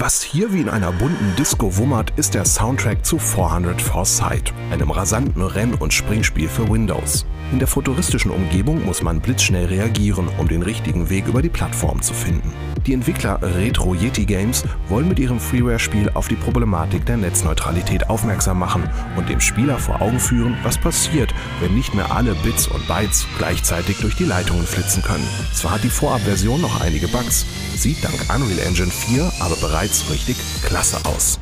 Was hier wie in einer bunten Disco wummert, ist der Soundtrack zu 400 Foresight, einem rasanten Renn- und Springspiel für Windows. In der futuristischen Umgebung muss man blitzschnell reagieren, um den richtigen Weg über die Plattform zu finden. Die Entwickler Retro Yeti Games wollen mit ihrem Freeware-Spiel auf die Problematik der Netzneutralität aufmerksam machen und dem Spieler vor Augen führen, was passiert, wenn nicht mehr alle Bits und Bytes gleichzeitig durch die Leitungen flitzen können. Zwar hat die Vorabversion noch einige Bugs, sieht dank Unreal Engine 4 aber bereits richtig klasse aus.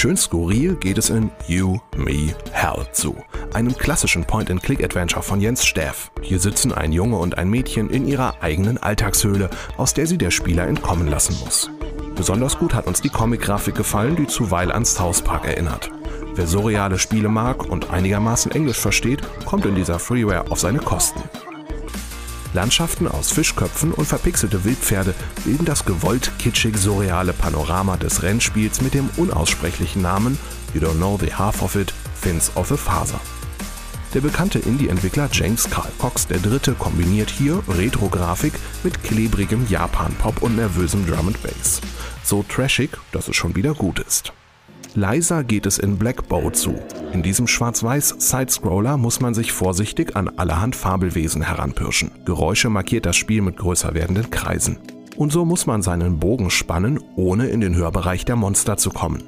Schön skurril geht es in You, Me, Hell zu, einem klassischen Point-and-Click-Adventure von Jens Steff. Hier sitzen ein Junge und ein Mädchen in ihrer eigenen Alltagshöhle, aus der sie der Spieler entkommen lassen muss. Besonders gut hat uns die Comic-Grafik gefallen, die zuweilen an South Park erinnert. Wer surreale Spiele mag und einigermaßen Englisch versteht, kommt in dieser Freeware auf seine Kosten. Landschaften aus Fischköpfen und verpixelte Wildpferde bilden das gewollt kitschig-surreale Panorama des Rennspiels mit dem unaussprechlichen Namen You Don't Know the Half of It, Fins of a Faser. Der bekannte Indie-Entwickler James Carl Cox III. kombiniert hier Retro-Grafik mit klebrigem Japan-Pop und nervösem Drum and Bass. So trashig, dass es schon wieder gut ist. Leiser geht es in Black Bow zu. In diesem schwarz-weiß Sidescroller muss man sich vorsichtig an allerhand Fabelwesen heranpirschen. Geräusche markiert das Spiel mit größer werdenden Kreisen. Und so muss man seinen Bogen spannen, ohne in den Hörbereich der Monster zu kommen.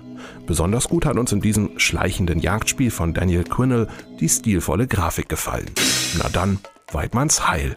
Besonders gut hat uns in diesem schleichenden Jagdspiel von Daniel Quinnell die stilvolle Grafik gefallen. Na dann, Weidmanns Heil!